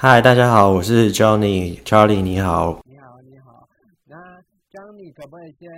嗨，大家好，我是 Johnny，Charlie，你好。你好，你好。那 Johnny 可不可以先？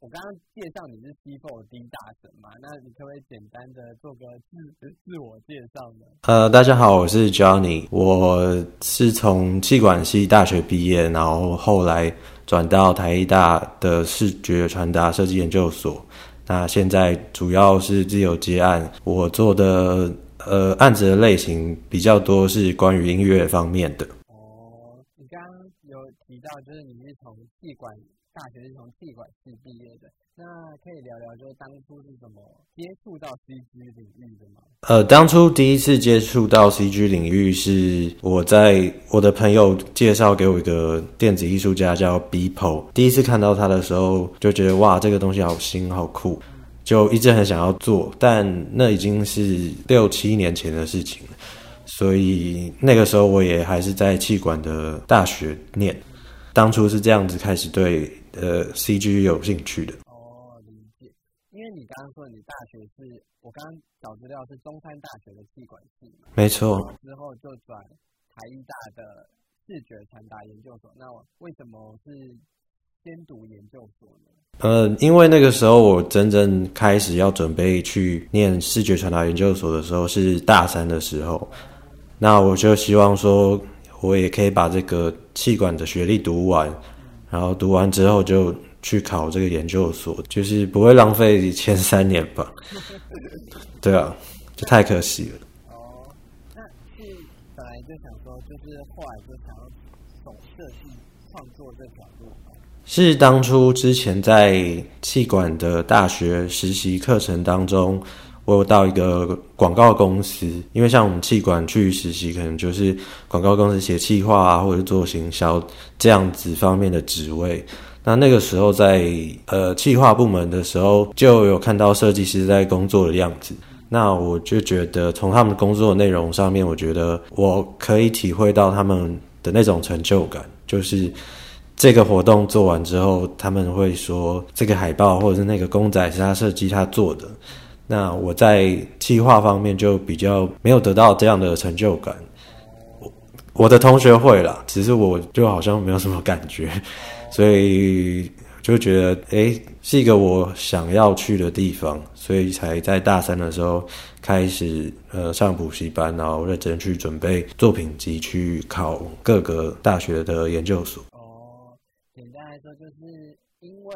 我刚刚介绍你是 c f o 的大神嘛？那你可不可以简单的做个自自我介绍呢？呃，大家好，我是 Johnny，我是从气管系大学毕业，然后后来转到台艺大的视觉传达设计研究所。那现在主要是自由接案，我做的。呃，案子的类型比较多，是关于音乐方面的。哦，你刚刚有提到，就是你是从气管大学是从气管系毕业的，那可以聊聊，就是当初是怎么接触到 CG 领域的吗？呃，当初第一次接触到 CG 领域是我在我的朋友介绍给我一个电子艺术家叫 Beepo，第一次看到他的时候就觉得哇，这个东西好新好酷。就一直很想要做，但那已经是六七年前的事情了，所以那个时候我也还是在气管的大学念，当初是这样子开始对呃 CG 有兴趣的。哦，理解。因为你刚刚说你大学是我刚刚找资料是中山大学的气管系，没错。之后就转台艺大的视觉传达研究所，那为什么是？先读研究所呢？呃，因为那个时候我真正开始要准备去念视觉传达研究所的时候是大三的时候，那我就希望说，我也可以把这个气管的学历读完，然后读完之后就去考这个研究所，就是不会浪费前三年吧？对啊，就太可惜了。哦，那是本来就想说，就是后来就想要走设计创作这条路。是当初之前在气管的大学实习课程当中，我有到一个广告公司，因为像我们气管去实习，可能就是广告公司写企划啊，或者做行销这样子方面的职位。那那个时候在呃企划部门的时候，就有看到设计师在工作的样子。那我就觉得从他们工作的内容上面，我觉得我可以体会到他们的那种成就感，就是。这个活动做完之后，他们会说这个海报或者是那个公仔是他设计他做的。那我在计划方面就比较没有得到这样的成就感。我我的同学会啦，只是我就好像没有什么感觉，所以就觉得诶是一个我想要去的地方，所以才在大三的时候开始呃上补习班，然后认真去准备作品集，去考各个大学的研究所。说就是因为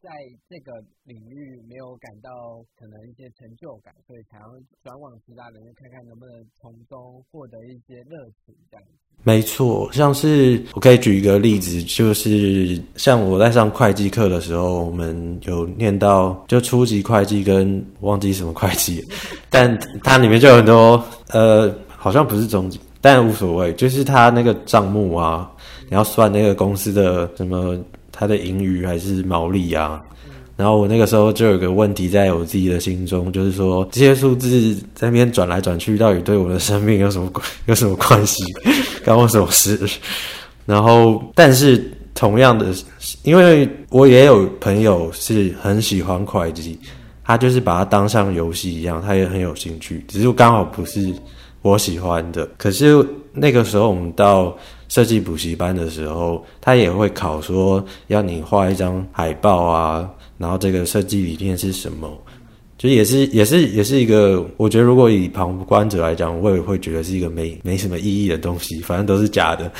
在这个领域没有感到可能一些成就感，所以才要转往其他领域看看能不能从中获得一些乐趣，这样子。没错，像是我可以举一个例子，就是像我在上会计课的时候，我们有念到就初级会计跟忘记什么会计，但它里面就有很多呃，好像不是中级，但无所谓，就是它那个账目啊。你要算那个公司的什么，它的盈余还是毛利啊？然后我那个时候就有个问题在我自己的心中，就是说这些数字在那边转来转去，到底对我的生命有什么关有什么关系？关我什么事？然后，但是同样的，因为我也有朋友是很喜欢会计，他就是把它当像游戏一样，他也很有兴趣，只是刚好不是我喜欢的。可是那个时候我们到。设计补习班的时候，他也会考说要你画一张海报啊，然后这个设计理念是什么？就也是也是也是一个，我觉得如果以旁观者来讲，我也会觉得是一个没没什么意义的东西，反正都是假的。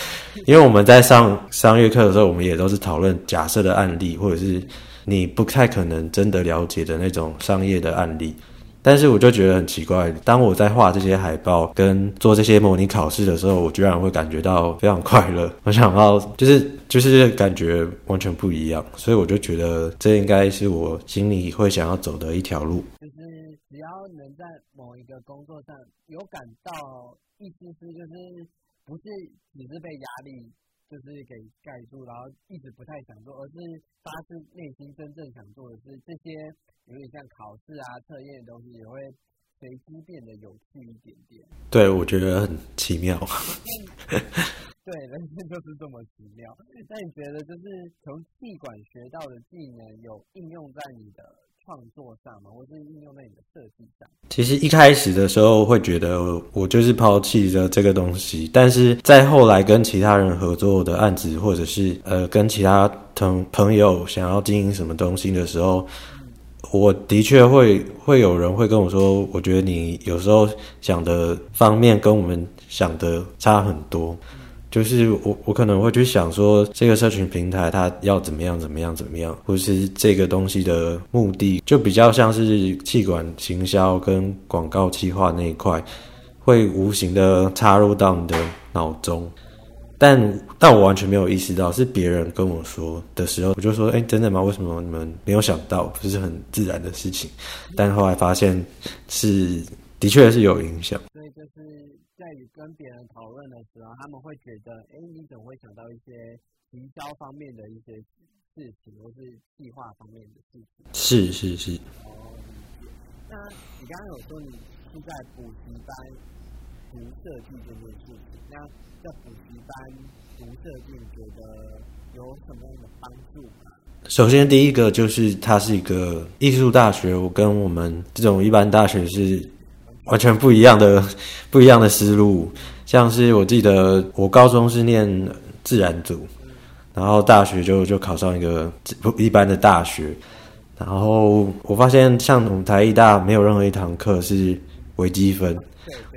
因为我们在上商业课的时候，我们也都是讨论假设的案例，或者是你不太可能真的了解的那种商业的案例。但是我就觉得很奇怪，当我在画这些海报跟做这些模拟考试的时候，我居然会感觉到非常快乐。我想要就是就是感觉完全不一样，所以我就觉得这应该是我心里会想要走的一条路。就是只要能在某一个工作上有感到一丝丝，就是不是只是被压力。就是给盖住，然后一直不太想做，而是发自内心真正想做的是这些有点像考试啊、测验的东西，也会随机变得有趣一点点。对，我觉得很奇妙。对，人生就是这么奇妙。那你觉得，就是从气管学到的技能，有应用在你的？创作上嘛，或是应用在你的设计上。其实一开始的时候会觉得我就是抛弃了这个东西，但是在后来跟其他人合作的案子，或者是呃跟其他同朋友想要经营什么东西的时候，我的确会会有人会跟我说，我觉得你有时候想的方面跟我们想的差很多。就是我，我可能会去想说，这个社群平台它要怎么样，怎么样，怎么样，或是这个东西的目的，就比较像是气管行销跟广告企划那一块，会无形的插入到你的脑中。但但我完全没有意识到，是别人跟我说的时候，我就说，哎，真的吗？为什么你们没有想到？不是很自然的事情。但后来发现是，的确是有影响。所以就是。在跟别人讨论的时候，他们会觉得，哎，你怎么会想到一些营销方面的一些事情，或是计划方面的事情？是是是。哦，那你刚刚有说你是在补习班读设计这件事情，那在补习班读设计，觉得有什么样的帮助吗？首先，第一个就是它是一个艺术大学，我跟我们这种一般大学是。完全不一样的 不一样的思路，像是我记得我高中是念自然组，然后大学就就考上一个不一般的大学，然后我发现像我们台艺大没有任何一堂课是微积分，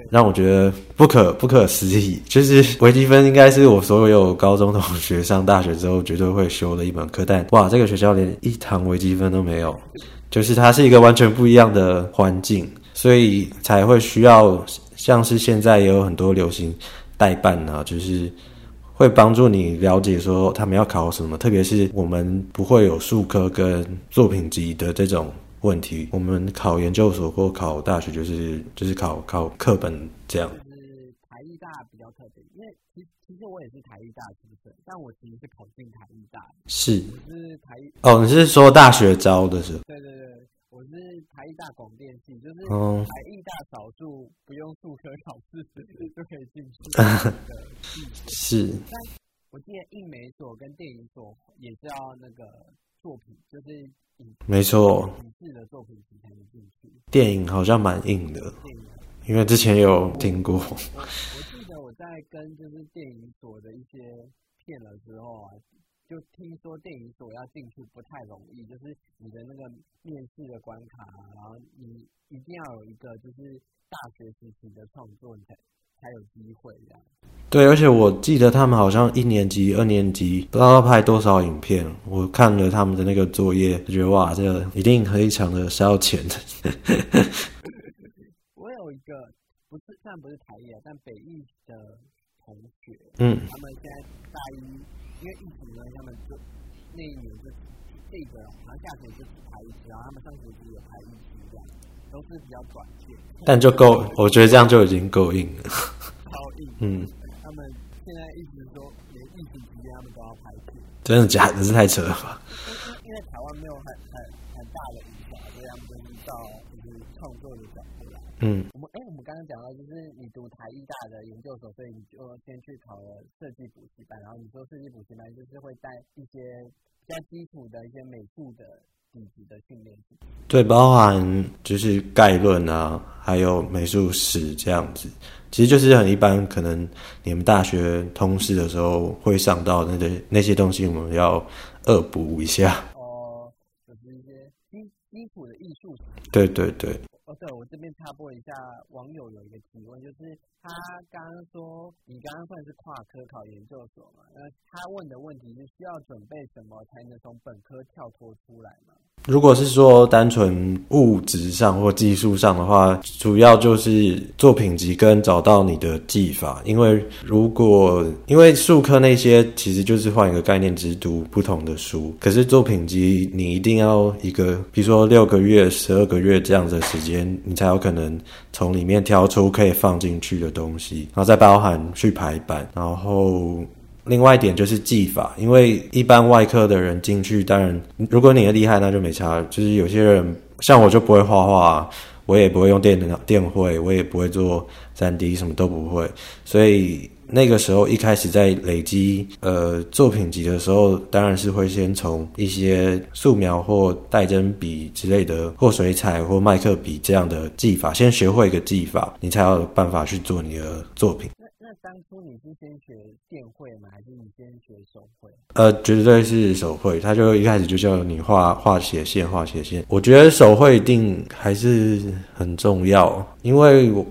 让我觉得不可不可思议。就是 微积分应该是我所有高中同学上大学之后绝对会修的一门课，但哇，这个学校连一堂微积分都没有，就是它是一个完全不一样的环境。所以才会需要，像是现在也有很多流行代办啊，就是会帮助你了解说他们要考什么，特别是我们不会有数科跟作品集的这种问题，我们考研究所或考大学就是就是考考课本这样。就是台艺大比较特别，因为其其实我也是台艺大出身，但我其实是考进台艺大的。是。是台艺哦，你是说大学招的是？对对对。我是台艺大广电系，就是台艺大少数不用数科考试就可以进去的 系。是。但我记得印美所跟电影所也是要那个作品，就是影没错的作品才能进去。电影好像蛮硬的，因为之前有听过。我我记得我在跟就是电影所的一些片的时候啊。就听说电影所要进去不太容易，就是你的那个面试的关卡，然后你一定要有一个就是大学时期的创作，你才才有机会这样。对，而且我记得他们好像一年级、二年级不知道要拍多少影片，我看了他们的那个作业，觉得哇，这个一定非常的是要钱的。我有一个不是，虽然不是台艺，但北艺的同学，嗯，他们现在大一。因为疫情呢，他们就那一年就这个好像下学期就只拍一次，然后他们上学期也拍一次这样，都是比较短线。但就够，我觉得这样就已经够硬了。超硬。嗯。他们现在一直说，连疫情期间他们都要拍片。真的假的？是太扯了吧？因为台湾没有很很很大的影响，所以他们就是到就是创作的角度来。嗯。我们哎，我们刚刚讲到就是你读台艺大的研究所，所以你就先去考了设计补习班，然后你说设计补习班就是会带一些比较基础的一些美术的底子的训练。对，包含就是概论啊，还有美术史这样子，其实就是很一般，可能你们大学通识的时候会上到那些那些东西，我们要恶补一下。哦，就是一些基基础的艺术。对对对。对，我这边插播一下，网友有一个提问，就是他刚刚说你刚刚算是跨科考研究所嘛？那他问的问题是需要准备什么才能从本科跳脱出来吗？如果是说单纯物质上或技术上的话，主要就是作品集跟找到你的技法。因为如果因为术科那些其实就是换一个概念，只读不同的书。可是作品集你一定要一个，比如说六个月、十二个月这样的时间，你才有可能从里面挑出可以放进去的东西，然后再包含去排版，然后。另外一点就是技法，因为一般外科的人进去，当然如果你的厉害，那就没差。就是有些人像我就不会画画，我也不会用电脑电绘，我也不会做三 D，什么都不会。所以那个时候一开始在累积呃作品集的时候，当然是会先从一些素描或带针笔之类的，或水彩或麦克笔这样的技法，先学会一个技法，你才有办法去做你的作品。那当初你是先学电绘吗？还是你先学手绘？呃，绝对是手绘。他就一开始就叫你画画斜线，画斜线。我觉得手绘一定还是很重要，因为我。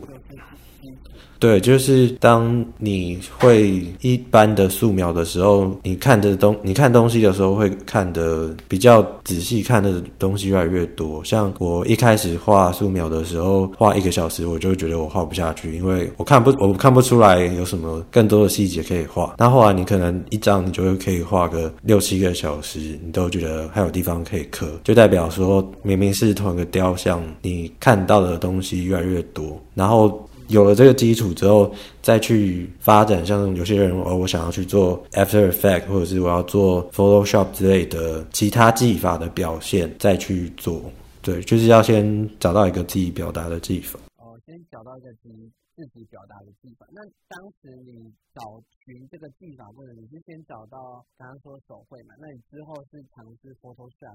对，就是当你会一般的素描的时候，你看的东，你看东西的时候会看的比较仔细，看的东西越来越多。像我一开始画素描的时候，画一个小时，我就觉得我画不下去，因为我看不，我看不出来有什么更多的细节可以画。那后来你可能一张，你就会可以画个六七个小时，你都觉得还有地方可以刻，就代表说明明是同一个雕像，你看到的东西越来越多，然后。有了这个基础之后，再去发展，像有些人哦，我想要去做 After Effect，或者是我要做 Photoshop 之类的其他技法的表现，再去做。对，就是要先找到一个自己表达的技法。哦，先找到一个自己自己表达的技法。那当时你找。寻这个技法，或者你是先找到刚刚说手绘嘛？那你之后是尝试 Photoshop，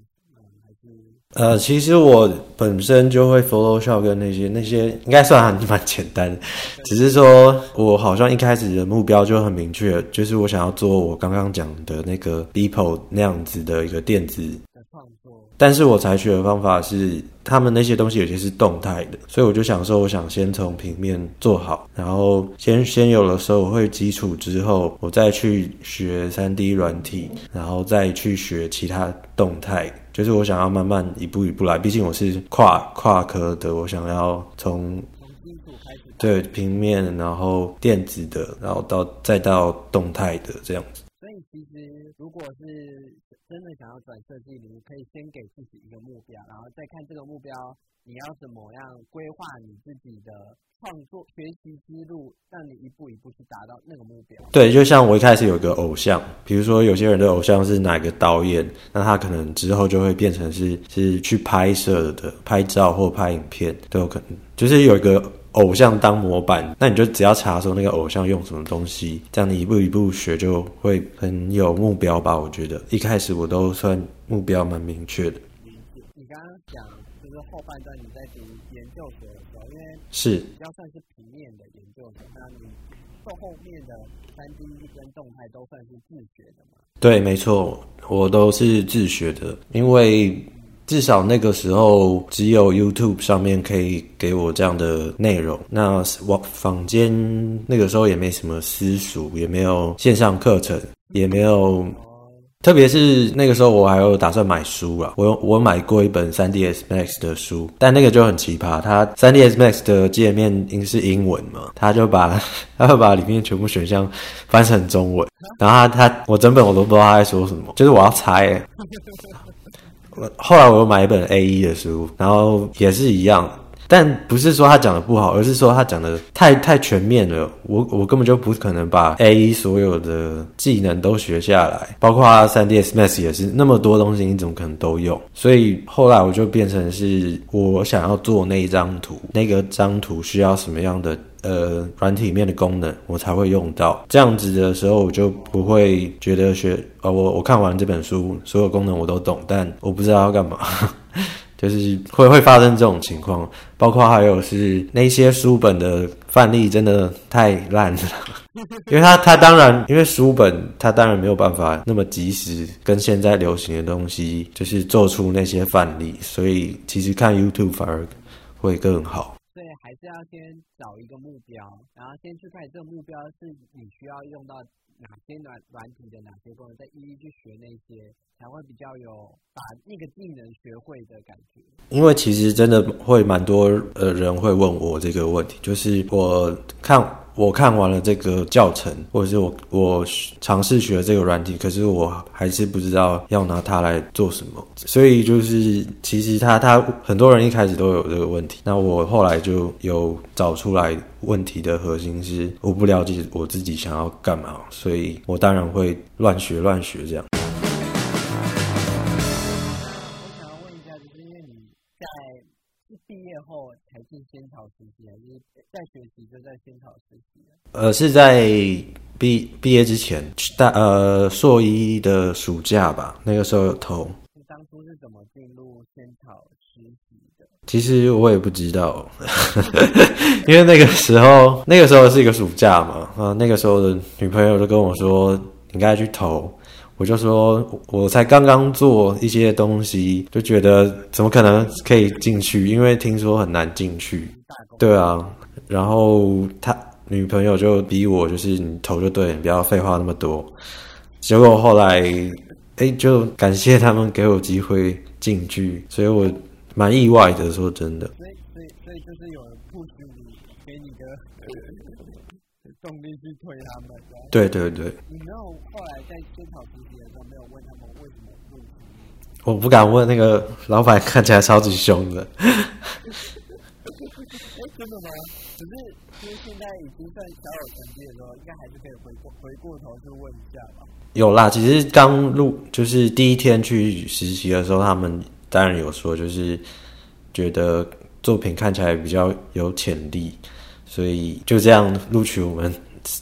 呃，其实我本身就会 Photoshop 跟那些那些应该算还蛮简单，只是说我好像一开始的目标就很明确，就是我想要做我刚刚讲的那个 Beeple 那样子的一个电子。但是我采取的方法是，他们那些东西有些是动态的，所以我就想说，我想先从平面做好，然后先先有了手绘基础之后，我再去学三 D 软体，然后再去学其他动态。就是我想要慢慢一步一步来，毕竟我是跨跨科的，我想要从对平面，然后电子的，然后到再到动态的这样子。所以其实如果是。真的想要转设计，你可以先给自己一个目标，然后再看这个目标你要怎么样规划你自己的创作学习之路，让你一步一步去达到那个目标。对，就像我一开始有个偶像，比如说有些人的偶像是哪个导演，那他可能之后就会变成是是去拍摄的，拍照或拍影片都有可能，就是有一个。偶像当模板，那你就只要查说那个偶像用什么东西，这样你一步一步学就会很有目标吧。我觉得一开始我都算目标蛮明确的。你刚刚讲就是后半段你在读研究所的时候，因为是要算是平面的研究所，那你后后面的三 D 跟动态都算是自学的吗？对，没错，我都是自学的，因为。至少那个时候，只有 YouTube 上面可以给我这样的内容。那我坊间那个时候也没什么私塾，也没有线上课程，也没有。特别是那个时候，我还有打算买书啊。我我买过一本 3ds Max 的书，但那个就很奇葩。它 3ds Max 的界面应是英文嘛，他就把 他会把里面全部选项翻成中文，然后他他我整本我都不知道他在说什么，就是我要猜。后来我又买一本 A 一的书，然后也是一样，但不是说他讲的不好，而是说他讲的太太全面了。我我根本就不可能把 A 所有的技能都学下来，包括三 ds Max 也是那么多东西，你怎么可能都用？所以后来我就变成是我想要做那一张图，那个张图需要什么样的？呃，软体面的功能我才会用到，这样子的时候我就不会觉得学呃，我我看完这本书，所有功能我都懂，但我不知道要干嘛，就是会会发生这种情况。包括还有是那些书本的范例真的太烂了，因为它它当然因为书本它当然没有办法那么及时跟现在流行的东西就是做出那些范例，所以其实看 YouTube 反而会更好。对，还还是要先找一个目标，然后先去看这个目标是你需要用到哪些软软体的哪些功能，再一一去学那些，才会比较有把那个技能学会的感觉。因为其实真的会蛮多呃人会问我这个问题，就是我看。我看完了这个教程，或者是我我尝试学这个软体，可是我还是不知道要拿它来做什么。所以就是其实他他很多人一开始都有这个问题。那我后来就有找出来问题的核心是我不了解我自己想要干嘛，所以我当然会乱学乱学这样。仙草实习还是在学习就在仙草实习？呃，是在毕毕业之前，大呃硕一的暑假吧，那个时候有投。你当初是怎么进入仙草实习的？其实我也不知道，因为那个时候那个时候是一个暑假嘛，啊，那个时候的女朋友就跟我说，你应该去投。我就说，我才刚刚做一些东西，就觉得怎么可能可以进去？因为听说很难进去。对啊，然后他女朋友就逼我，就是你投就对，你不要废话那么多。结果后来，哎，就感谢他们给我机会进去，所以我蛮意外的。说真的。所以，所以，所以就是有不许你，给你的动力去推他们。对对对。你没有后来在监考时。我不敢问那个老板，看起来超级凶的。真的吗？只是因为现在已经算小有成绩的时候，应该还是可以回过回过头去问一下吧。有啦，其实刚入就是第一天去实习的时候，他们当然有说，就是觉得作品看起来比较有潜力，所以就这样录取我们。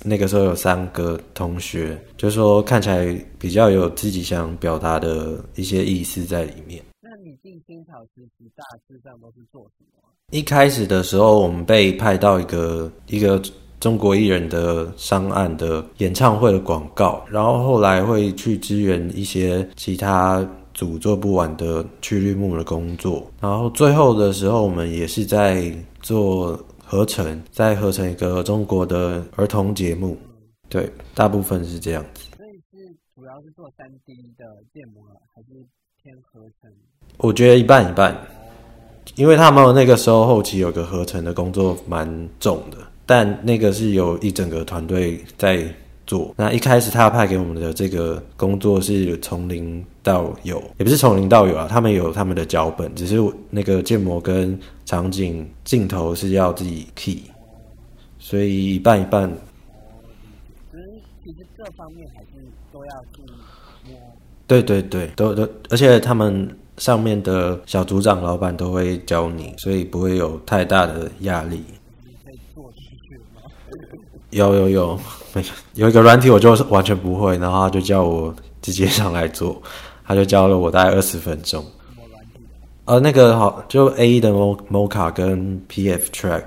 那个时候有三个同学，就说看起来比较有自己想表达的一些意思在里面。那你进新草实习大致上都是做什么？一开始的时候，我们被派到一个一个中国艺人的商案的演唱会的广告，然后后来会去支援一些其他组做不完的去绿幕的工作，然后最后的时候，我们也是在做。合成再合成一个中国的儿童节目，对，大部分是这样子。所以是主要是做三 D 的建模，还是偏合成？我觉得一半一半，因为他们那个时候后期有个合成的工作蛮重的，但那个是有一整个团队在。做那一开始他派给我们的这个工作是从零到有，也不是从零到有啊，他们有他们的脚本，只是那个建模跟场景镜头是要自己 key，所以一半一半。其实其实各方面还是都要。对对对，都都，而且他们上面的小组长、老板都会教你，所以不会有太大的压力。有有有，有一个软体我就完全不会，然后他就叫我直接上来做，他就教了我大概二十分钟。呃，那个好，就 A 的 Mo Mo 卡跟 PF Track，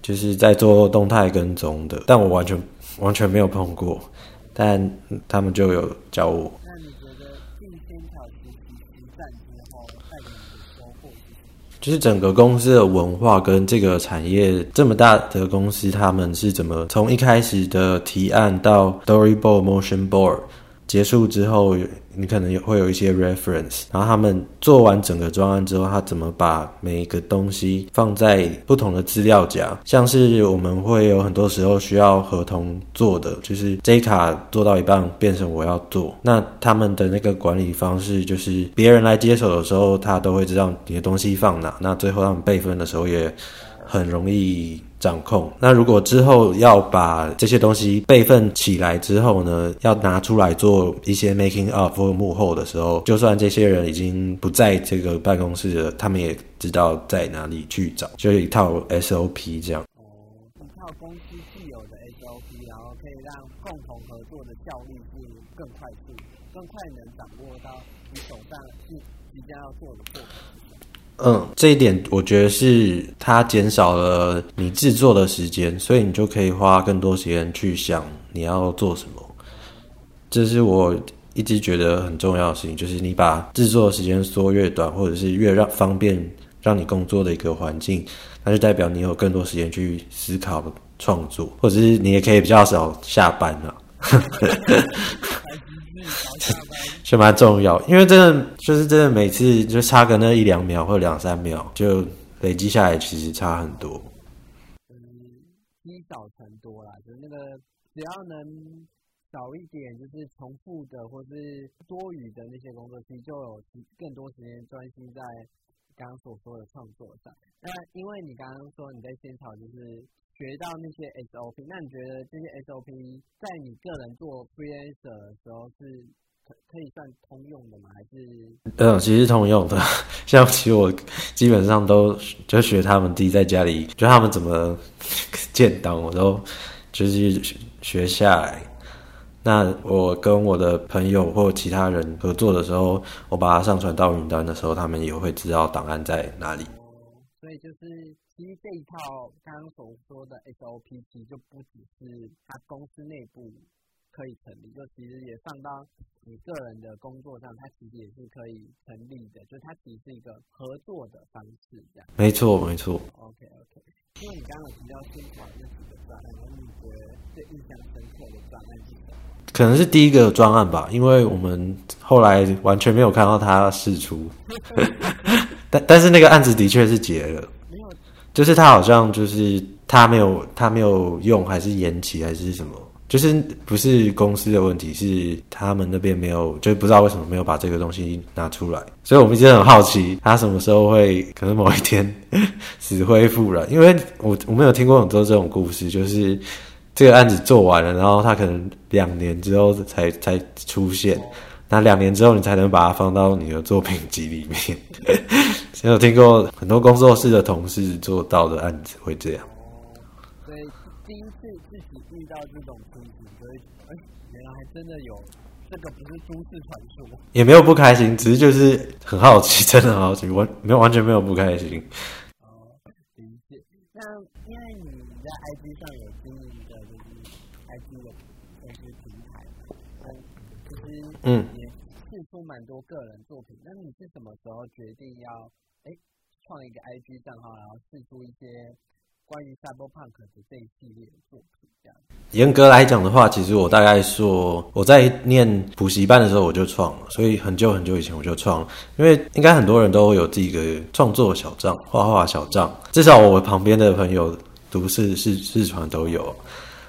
就是在做动态跟踪的，但我完全完全没有碰过，但他们就有教我。就是整个公司的文化跟这个产业这么大的公司，他们是怎么从一开始的提案到 storyboard、motion board 结束之后？你可能会有一些 reference，然后他们做完整个专案之后，他怎么把每一个东西放在不同的资料夹？像是我们会有很多时候需要合同做的，就是 J 卡做到一半变成我要做，那他们的那个管理方式就是别人来接手的时候，他都会知道你的东西放哪，那最后他们备份的时候也很容易。掌控。那如果之后要把这些东西备份起来之后呢，要拿出来做一些 making up 或幕后的时候，就算这些人已经不在这个办公室了，他们也知道在哪里去找，就一套 SOP 这样。哦，一套公司既有的 SOP，然后可以让共同合作的效率是更快速，更快能掌握到你手上是即将要做的作品。嗯，这一点我觉得是它减少了你制作的时间，所以你就可以花更多时间去想你要做什么。这是我一直觉得很重要的事情，就是你把制作的时间缩越短，或者是越让方便让你工作的一个环境，那就代表你有更多时间去思考创作，或者是你也可以比较少下班了。就蛮重要，因为真的就是真的每次就差个那一两秒或两三秒，就累积下来，其实差很多。嗯，积少成多啦，就是那个只要能少一点，就是重复的或是多余的那些工作，其实就有更多时间专心在刚刚所说的创作上。那因为你刚刚说你在仙草就是学到那些 SOP，那你觉得这些 SOP 在你个人做 freelancer 的时候是？可可以算通用的吗？还是嗯，其实通用的。像其实我基本上都就学他们自己在家里，就他们怎么建档，我都就是学下来。那我跟我的朋友或其他人合作的时候，我把它上传到云端的时候，他们也会知道档案在哪里。所以就是其实这一套刚刚所说的 SOP，其实就不只是他公司内部。可以成立，就其实也放到你个人的工作上，它其实也是可以成立的，就它其实是一个合作的方式，这样。没错，没错。OK OK，因为你刚刚提到新华那几个专案，你觉得最印象深刻的专案是什么？可能是第一个专案吧，因为我们后来完全没有看到他试出，但但是那个案子的确是结了，就是他好像就是他没有他没有用，还是延期还是什么。就是不是公司的问题，是他们那边没有，就不知道为什么没有把这个东西拿出来，所以我们一直很好奇，他什么时候会可能某一天死灰复燃？因为我我没有听过很多这种故事，就是这个案子做完了，然后他可能两年之后才才出现，那两年之后你才能把它放到你的作品集里面。有听过很多工作室的同事做到的案子会这样。所以第一次自己遇到这种。真的有，这个不是都市传说，也没有不开心，只是就是很好奇，真的很好奇，完没有完全没有不开心。哦，理解。那因为你在 IG 上有经营的，就是 IG 的那些平台，嗯，其实嗯也试出蛮多个人作品。那你是什么时候决定要哎创一个 IG 账号，然后试出一些？关于 Cyberpunk 的这一系列的作品，严格来讲的话，其实我大概说我在念补习班的时候我就创了，所以很久很久以前我就创了。因为应该很多人都有自己的创作小账、画画小账，至少我旁边的朋友读是是日传都有。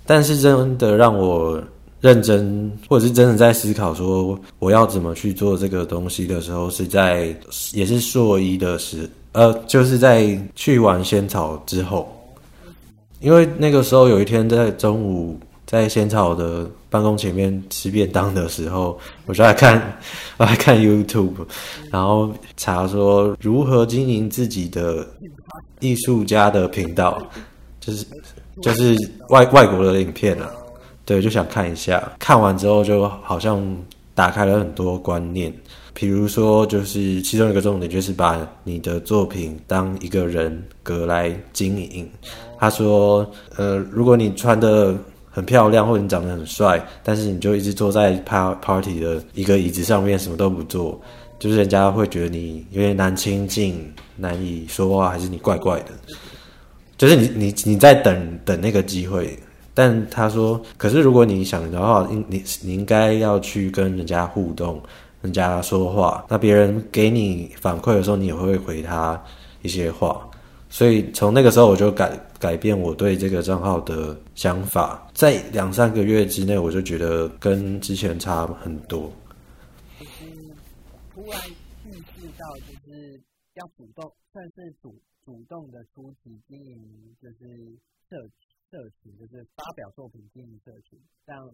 但是真的让我认真，或者是真的在思考说我要怎么去做这个东西的时候，是在也是硕一的时，呃，就是在去完仙草之后。因为那个时候有一天在中午在仙草的办公前面吃便当的时候，我就在看 我在看 YouTube，然后查说如何经营自己的艺术家的频道，就是就是外外国的影片啊，对，就想看一下。看完之后就好像打开了很多观念，比如说就是其中一个重点就是把你的作品当一个人格来经营。他说：“呃，如果你穿的很漂亮，或者你长得很帅，但是你就一直坐在 party 的一个椅子上面，什么都不做，就是人家会觉得你有点难亲近，难以说话，还是你怪怪的。就是你你你在等等那个机会。但他说，可是如果你想的话，应你你应该要去跟人家互动，人家说话，那别人给你反馈的时候，你也会回他一些话。”所以从那个时候我就改改变我对这个账号的想法，在两三个月之内，我就觉得跟之前差很多。就是突然意识到，就是要主动，算是主主动的出击经营，就是社社群，就是发表作品经营社群，这样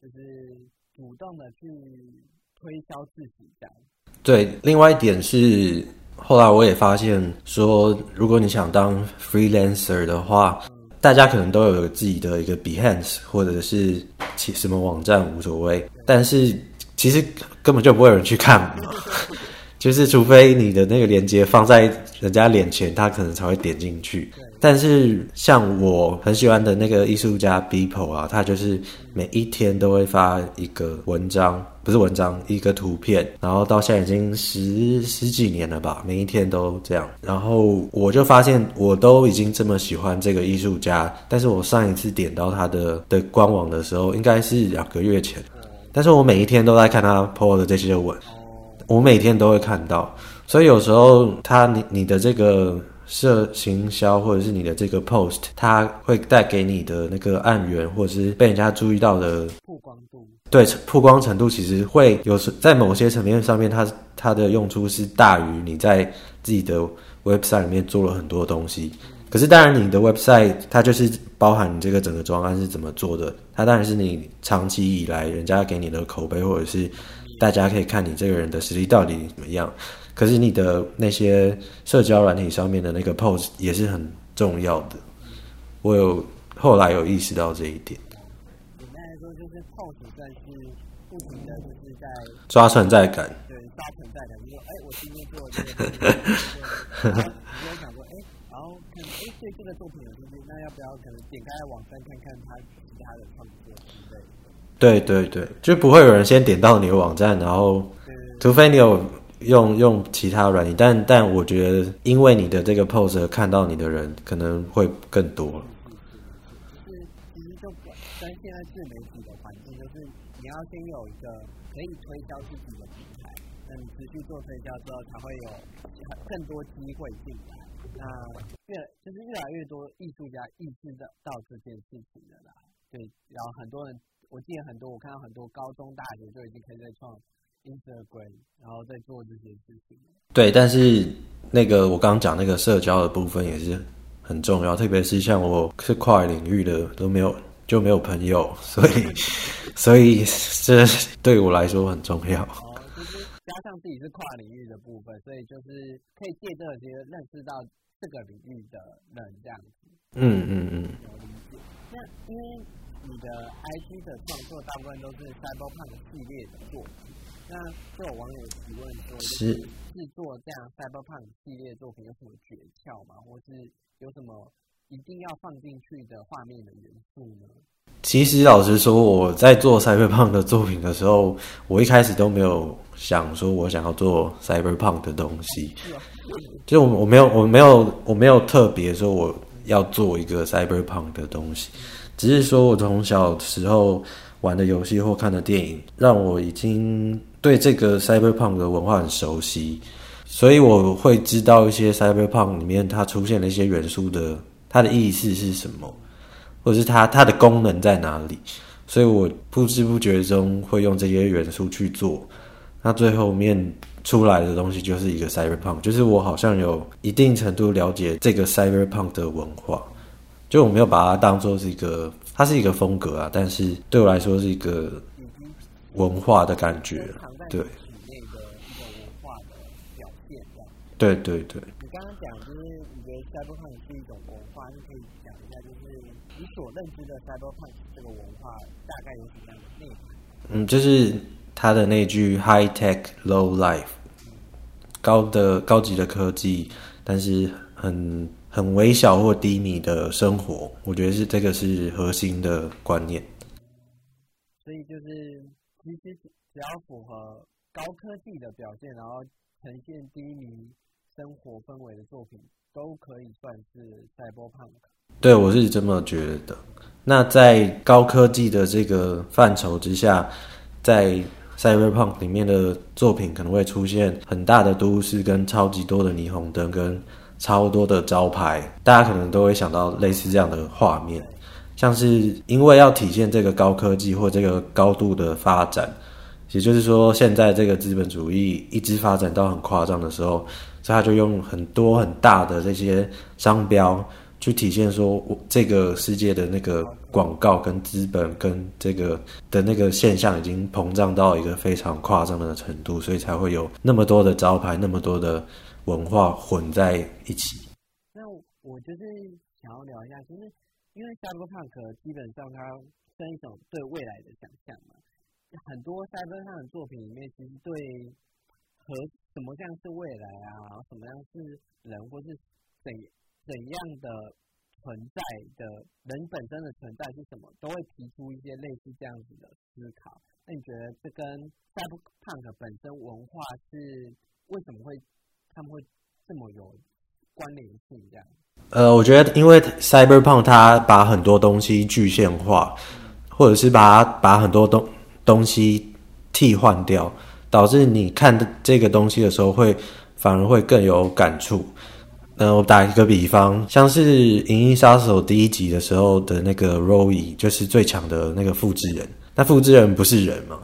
就是主动的去推销自己这样。对，另外一点是。后来我也发现，说如果你想当 freelancer 的话，大家可能都有自己的一个 Behance 或者是其什么网站无所谓，但是其实根本就不会有人去看。就是除非你的那个链接放在人家脸前，他可能才会点进去。但是像我很喜欢的那个艺术家 Beeple 啊，他就是每一天都会发一个文章，不是文章，一个图片，然后到现在已经十十几年了吧，每一天都这样。然后我就发现，我都已经这么喜欢这个艺术家，但是我上一次点到他的的官网的时候，应该是两个月前。但是我每一天都在看他 po 的这些文，我每天都会看到，所以有时候他你你的这个。设行销或者是你的这个 post，它会带给你的那个案源或者是被人家注意到的曝光度，对曝光程度其实会有时在某些层面上面，它它的用处是大于你在自己的 website 里面做了很多东西。可是当然，你的 website 它就是包含你这个整个专案是怎么做的，它当然是你长期以来人家给你的口碑，或者是大家可以看你这个人的实力到底怎么样。可是你的那些社交软体上面的那个 pose 也是很重要的，我有后来有意识到这一点。简单来说，就是 pose 算是不停的就是在抓存在感。对，抓存在感，就说哎，我今天做这个，你就想说哎，然后看哎对这个作品有兴趣，那要不要可能点开网站看看他其他的创作之类的？对对对，就不会有人先点到你的网站，然后除非你有。用用其他软件，但但我觉得，因为你的这个 pose 看到你的人可能会更多。就是其实就跟现在自媒体的环境，就是你要先有一个可以推销自己的平台，那你持续做推销之后，才会有更多机会进来。那越就是越来越多艺术家意识到到这件事情的啦。对，然后很多人，我记得很多，我看到很多高中、大学就已经开始在创。Instagram，然后在做这些事情。对，但是那个我刚刚讲那个社交的部分也是很重要，特别是像我是跨领域的，都没有就没有朋友，所以 所以这对我来说很重要。哦，就是加上自己是跨领域的部分，所以就是可以借这个机会认识到这个领域的人，这样子。嗯嗯嗯。那因为你的 IG 的创作大部分都是 Cyberpunk 系列的作品。那就有网友提问说，是制作这样 Cyberpunk 系列作品有什么诀窍吗？或是有什么一定要放进去的画面的元素呢？其实老实说，我在做 Cyberpunk 的作品的时候，我一开始都没有想说我想要做 Cyberpunk 的东西，就我我没有我没有我没有特别说我要做一个 Cyberpunk 的东西，只是说我从小时候玩的游戏或看的电影，让我已经。对这个 cyberpunk 的文化很熟悉，所以我会知道一些 cyberpunk 里面它出现的一些元素的它的意思是什么，或者是它它的功能在哪里。所以我不知不觉中会用这些元素去做，那最后面出来的东西就是一个 cyberpunk，就是我好像有一定程度了解这个 cyberpunk 的文化，就我没有把它当做是一个，它是一个风格啊，但是对我来说是一个。文化的感觉，对。对对对。你刚刚讲就是你觉得 cyberpunk 是一种文化，你可以讲一下，就是你所认知的 cyberpunk 这个文化大概有什么样的内涵？嗯，就是他的那句 high tech low life，高的高级的科技，但是很很微小或低迷的生活，我觉得是这个是核心的观念。所以就是。其实只要符合高科技的表现，然后呈现低迷生活氛围的作品，都可以算是 cyberpunk。对，我是这么觉得。那在高科技的这个范畴之下，在 cyberpunk 里面的作品可能会出现很大的都市，跟超级多的霓虹灯，跟超多的招牌，大家可能都会想到类似这样的画面。像是因为要体现这个高科技或这个高度的发展，也就是说，现在这个资本主义一直发展到很夸张的时候，所以他就用很多很大的这些商标去体现说，我这个世界的那个广告跟资本跟这个的那个现象已经膨胀到一个非常夸张的程度，所以才会有那么多的招牌，那么多的文化混在一起。那我就是想要聊一下，就是。因为 cyberpunk 基本上它是一种对未来的想象嘛，很多 cyberpunk 作品里面其实对和什么样是未来啊，什么样是人，或是怎怎样的存在的人本身的存在是什么，都会提出一些类似这样子的思考。那你觉得这跟 cyberpunk 本身文化是为什么会他们会这么有关联性？这样？呃，我觉得因为 cyberpunk 它把很多东西具现化，或者是把把很多东东西替换掉，导致你看这个东西的时候会反而会更有感触。嗯，我打一个比方，像是《银翼杀手》第一集的时候的那个 Roy，就是最强的那个复制人。那复制人不是人嘛？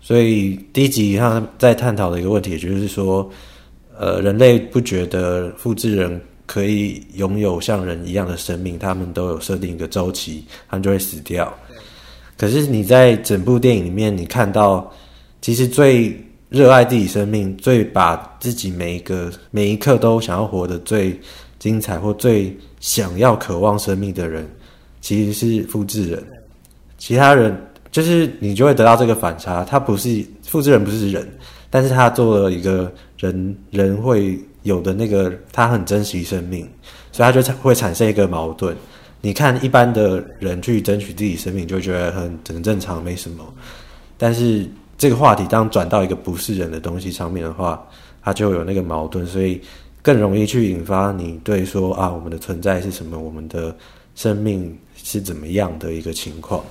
所以第一集他在探讨的一个问题，就是说，呃，人类不觉得复制人。可以拥有像人一样的生命，他们都有设定一个周期，他们就会死掉。可是你在整部电影里面，你看到其实最热爱自己生命、最把自己每一个每一刻都想要活得最精彩或最想要渴望生命的人，其实是复制人。其他人就是你就会得到这个反差，他不是复制人，不是人，但是他做了一个人人会。有的那个他很珍惜生命，所以他就会产生一个矛盾。你看一般的人去争取自己生命，就觉得很很正常，没什么。但是这个话题当转到一个不是人的东西上面的话，它就有那个矛盾，所以更容易去引发你对说啊，我们的存在是什么，我们的生命是怎么样的一个情况。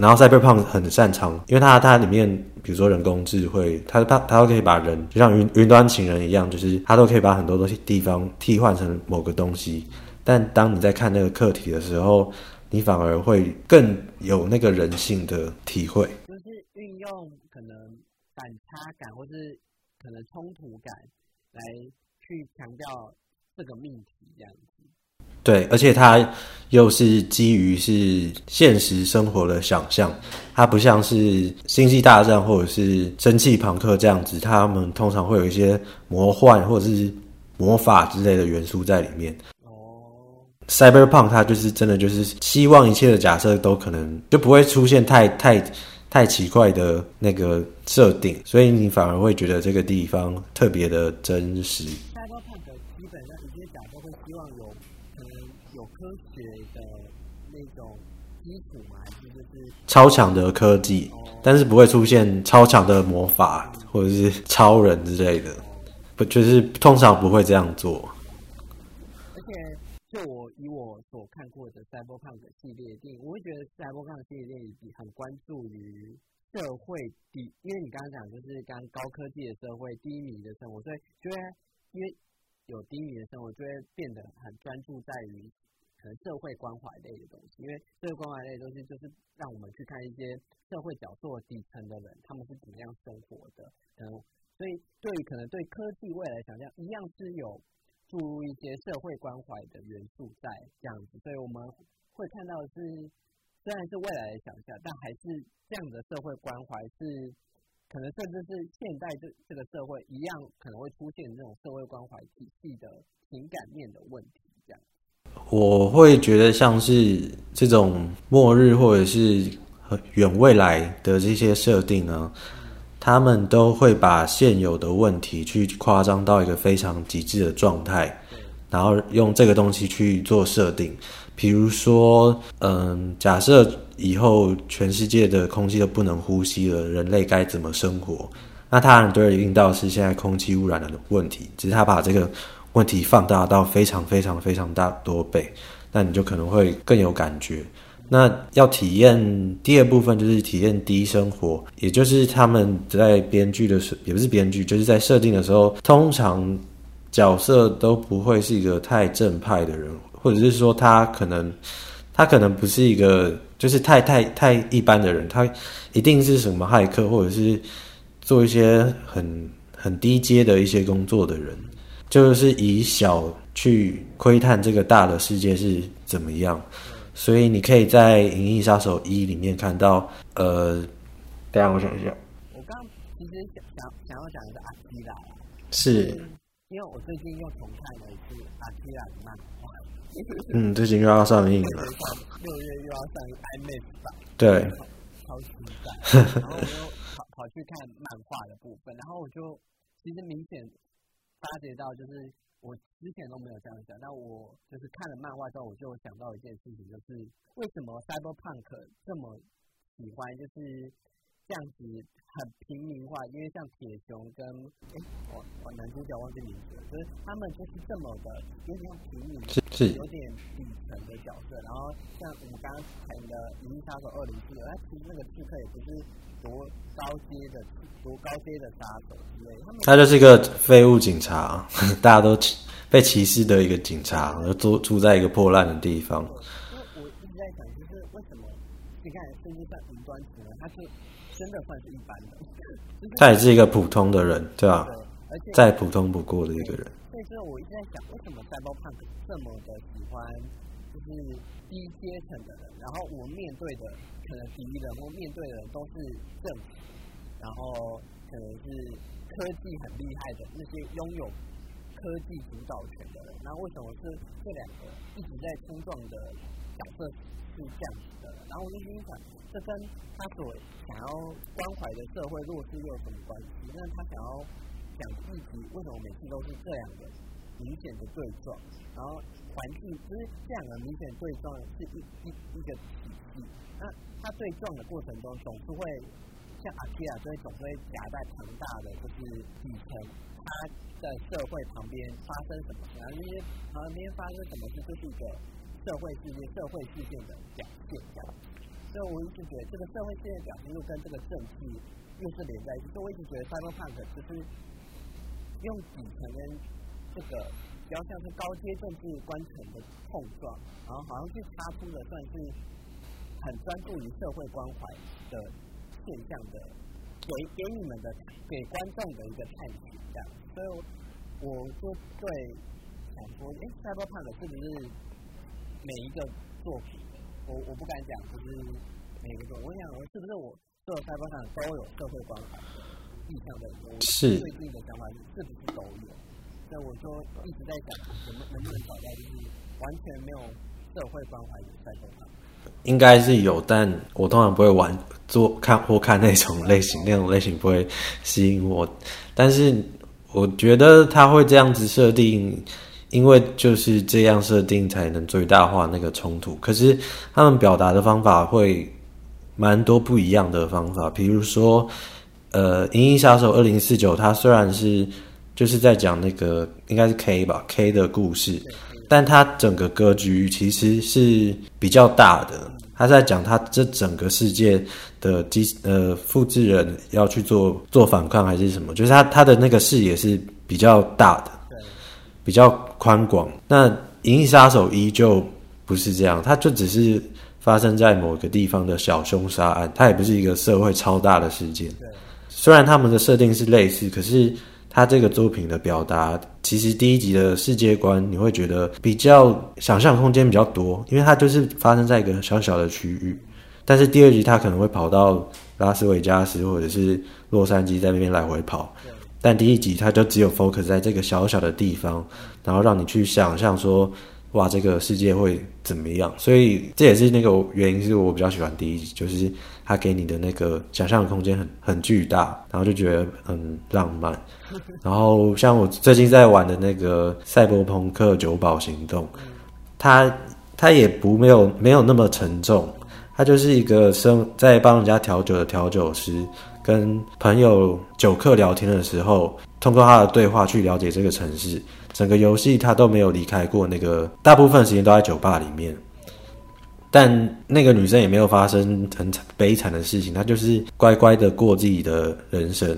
然后赛贝胖很擅长，因为它它里面，比如说人工智慧，它它它都可以把人，就像云云端情人一样，就是它都可以把很多东西地方替换成某个东西。但当你在看那个课题的时候，你反而会更有那个人性的体会。就是运用差感，或是可能冲突感，来去强调这个命题这样子。对，而且它又是基于是现实生活的想象，它不像是《星际大战》或者是《蒸汽朋克》这样子，他们通常会有一些魔幻或者是魔法之类的元素在里面。哦，Cyberpunk 它就是真的就是希望一切的假设都可能就不会出现太太太奇怪的那个设定，所以你反而会觉得这个地方特别的真实。大家看的基本上，一些讲都会希望有可能有科学的那种基础嘛，就是超强的科技，但是不会出现超强的魔法或者是超人之类的，不就是通常不会这样做。以我所看过的《赛博胖》的系列电影，我会觉得《赛博胖》系列电影很关注于社会低，因为你刚刚讲就是刚高科技的社会低迷的生活，所以就会因为有低迷的生活，就会变得很专注在于。可能社会关怀类的东西，因为社会关怀类的东西就是让我们去看一些社会角落底层的人，他们是怎么样生活的。嗯，所以对可能对科技未来想象，一样是有注入一些社会关怀的元素在这样子。所以我们会看到是虽然是未来的想象，但还是这样的社会关怀是可能甚至是现代这这个社会一样可能会出现这种社会关怀体系的情感面的问题这样。我会觉得像是这种末日或者是远未来的这些设定呢，他们都会把现有的问题去夸张到一个非常极致的状态，然后用这个东西去做设定。比如说，嗯，假设以后全世界的空气都不能呼吸了，人类该怎么生活？那他很多人遇到是现在空气污染的问题，只是他把这个。问题放大到非常非常非常大多倍，那你就可能会更有感觉。那要体验第二部分就是体验低生活，也就是他们在编剧的时，也不是编剧，就是在设定的时候，通常角色都不会是一个太正派的人，或者是说他可能他可能不是一个就是太太太一般的人，他一定是什么骇客，或者是做一些很很低阶的一些工作的人。就是以小去窥探这个大的世界是怎么样，所以你可以在《银翼杀手一》里面看到，呃，等下我想一下。我刚其实想想想要讲的是阿基拉，是，因为我最近又重看了一次阿基拉的漫画。嗯，最近又要上映了。六月又要上映 IMAX 版。对。超期待。然后我又跑跑去看漫画的部分，然后我就。其实明显发觉到，就是我之前都没有这样想，那我就是看了漫画之后，我就想到一件事情，就是为什么 Cyberpunk 这么喜欢，就是这样子很平民化，因为像铁熊跟哎，我我男主角忘记名字了，就是他们就是这么的有点平民，是是有点底层的角色，然后像我们刚刚谈的《银翼杀手二零四》，它其实那个刺客也不是多高阶的多高阶的杀手之类，他们他就是一个废物警察，大家都被歧视的一个警察，而住住在一个破烂的地方。因为我一直在想，就是为什么你看世界上云端职能，他就真的算是一般的，他也是一个普通的人，对吧、对，而且再普通不过的一个人。所以说我一直在想，为什么 Cyberpunk 这么的喜欢就是低阶层的人，然后我面对的可能敌人或面对的人都是政府，然后可能是科技很厉害的那些拥有科技主导权的人，那为什么是这两个一直在冲撞的角色是是这样子的？然后我就心想，这跟他所想要关怀的社会弱势又有什么关系？那他想要讲自己为什么每次都是这样的明显的对撞，然后环境就是这样的明显对撞是一一一个体系，那他对撞的过程中总是会像阿基亚，所以总会夹在庞大的就是底层，他的社会旁边发生什么，然后那些旁边发生什么事，就是一个社会事件、社会事件的表现这样。所以我一直觉得这个社会事件表现又跟这个政治又是连在一起，所以我一直觉得 Cyberpunk 就是用底层跟这个比较像是高阶政治官层的碰撞，然后好像去擦出了算是很专注于社会关怀的现象的，给给你们的给观众的一个探寻这样，所以我我就对想说，哎，Cyberpunk 是不是每一个作品，我我不敢讲，就是每个作品，我想是不是我所有 Cyberpunk 都有社会关怀的意向的，我是最近的想法是是不是都有？所以我就一直在想，我们能不能找到就是完全没有社会关怀的 Cyberpunk。应该是有，但我通常不会玩做看或看那种类型，那种类型不会吸引我。但是我觉得他会这样子设定，因为就是这样设定才能最大化那个冲突。可是他们表达的方法会蛮多不一样的方法，比如说，呃，《银翼杀手二零四九》，它虽然是就是在讲那个应该是 K 吧 K 的故事，但它整个格局其实是比较大的。他在讲他这整个世界的机呃复制人要去做做反抗还是什么，就是他他的那个视野是比较大的，比较宽广。那《银翼杀手一》就不是这样，它就只是发生在某个地方的小凶杀案，它也不是一个社会超大的事件。虽然他们的设定是类似，可是他这个作品的表达，其实第一集的世界观你会觉得比较想象空间比较多，因为它就是发生在一个小小的区域。但是第二集他可能会跑到拉斯维加斯或者是洛杉矶，在那边来回跑。对，但第一集它就只有 focus 在这个小小的地方，然后让你去想象说，哇，这个世界会怎么样？所以这也是那个原因，是我比较喜欢第一集，就是它给你的那个想象的空间很很巨大，然后就觉得很浪漫。然后像我最近在玩的那个《赛博朋克酒保行动》，它它也不没有没有那么沉重，他就是一个生在帮人家调酒的调酒师，跟朋友酒客聊天的时候，通过他的对话去了解这个城市。整个游戏他都没有离开过那个，大部分时间都在酒吧里面。但那个女生也没有发生很悲惨的事情，她就是乖乖的过自己的人生。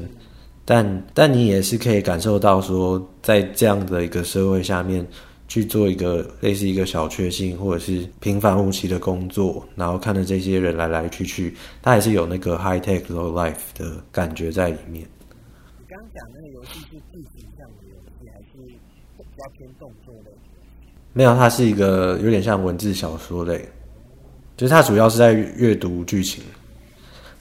但但你也是可以感受到说，在这样的一个社会下面，去做一个类似一个小确幸或者是平凡无奇的工作，然后看着这些人来来去去，他还是有那个 high tech low life 的感觉在里面。你刚刚讲那个游戏是剧情向的游戏，还是比较偏动作类？没有，它是一个有点像文字小说类，就是它主要是在阅读剧情。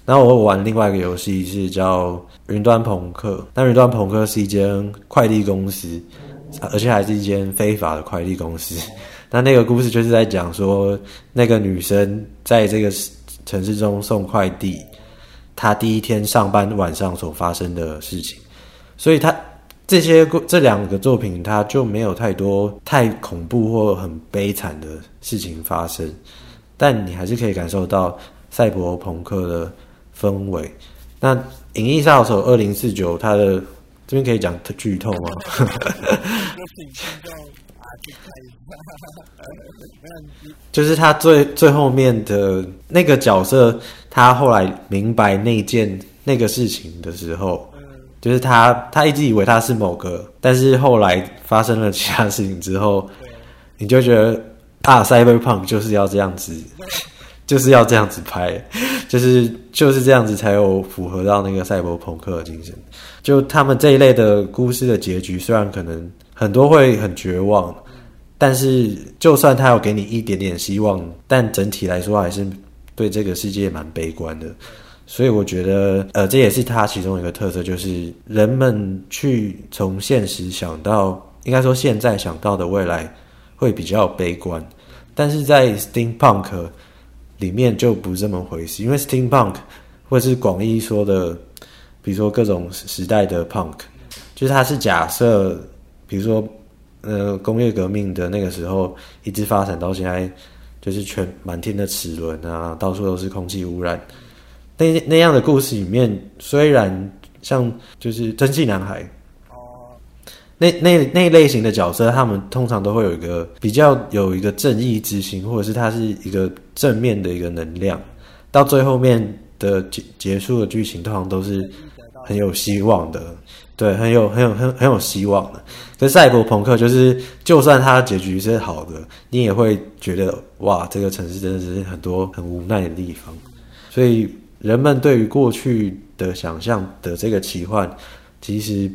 然后我玩另外一个游戏是叫《云端朋克》，那《云端朋克》是一间快递公司，而且还是一间非法的快递公司。那那个故事就是在讲说，那个女生在这个城市中送快递，她第一天上班晚上所发生的事情。所以她这些这两个作品，它就没有太多太恐怖或很悲惨的事情发生，但你还是可以感受到赛博朋克的氛围。那《银翼杀手二零四九》它的这边可以讲剧透吗？就是他最最后面的那个角色，他后来明白那件那个事情的时候，就是他他一直以为他是某个，但是后来发生了其他事情之后，你就觉得啊，Cyberpunk 就是要这样子，就是要这样子拍，就是就是这样子才有符合到那个赛博朋克的精神。就他们这一类的故事的结局，虽然可能很多会很绝望。但是，就算他有给你一点点希望，但整体来说还是对这个世界蛮悲观的。所以我觉得，呃，这也是他其中一个特色，就是人们去从现实想到，应该说现在想到的未来会比较悲观。但是在 Steampunk 里面就不这么回事，因为 Steampunk 或是广义说的，比如说各种时代的 Punk，就是它是假设，比如说。呃，工业革命的那个时候，一直发展到现在，就是全满天的齿轮啊，到处都是空气污染。那那样的故事里面，虽然像就是蒸汽男孩，那那那类型的角色，他们通常都会有一个比较有一个正义之心，或者是他是一个正面的一个能量，到最后面的结结束的剧情，通常都是很有希望的。对，很有很有很很有希望的。可是赛博朋克就是，就算它结局是好的，你也会觉得哇，这个城市真的是很多很无奈的地方。所以人们对于过去的想象的这个奇幻，其实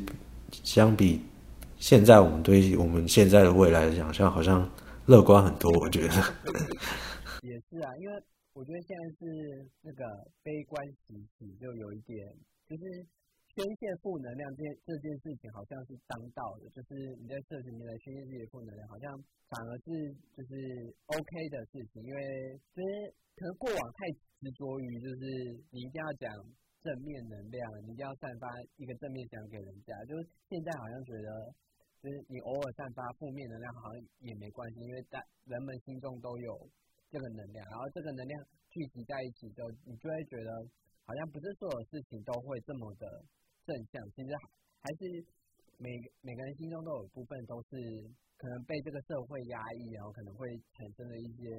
相比现在我们对我们现在的未来的想象，好像乐观很多。我觉得也是啊，因为我觉得现在是那个悲观时期，就有一点就是。宣泄负能量这件这件事情好像是当道的，就是你在社群里面宣泄自己的负能量，好像反而是就是 OK 的事情，因为其实可能过往太执着于就是你一定要讲正面能量，你一定要散发一个正面讲给人家，就是现在好像觉得就是你偶尔散发负面能量好像也没关系，因为在人们心中都有这个能量，然后这个能量聚集在一起之后，你就会觉得好像不是所有事情都会这么的。正向其实还是每每个人心中都有部分都是可能被这个社会压抑，然后可能会产生了一些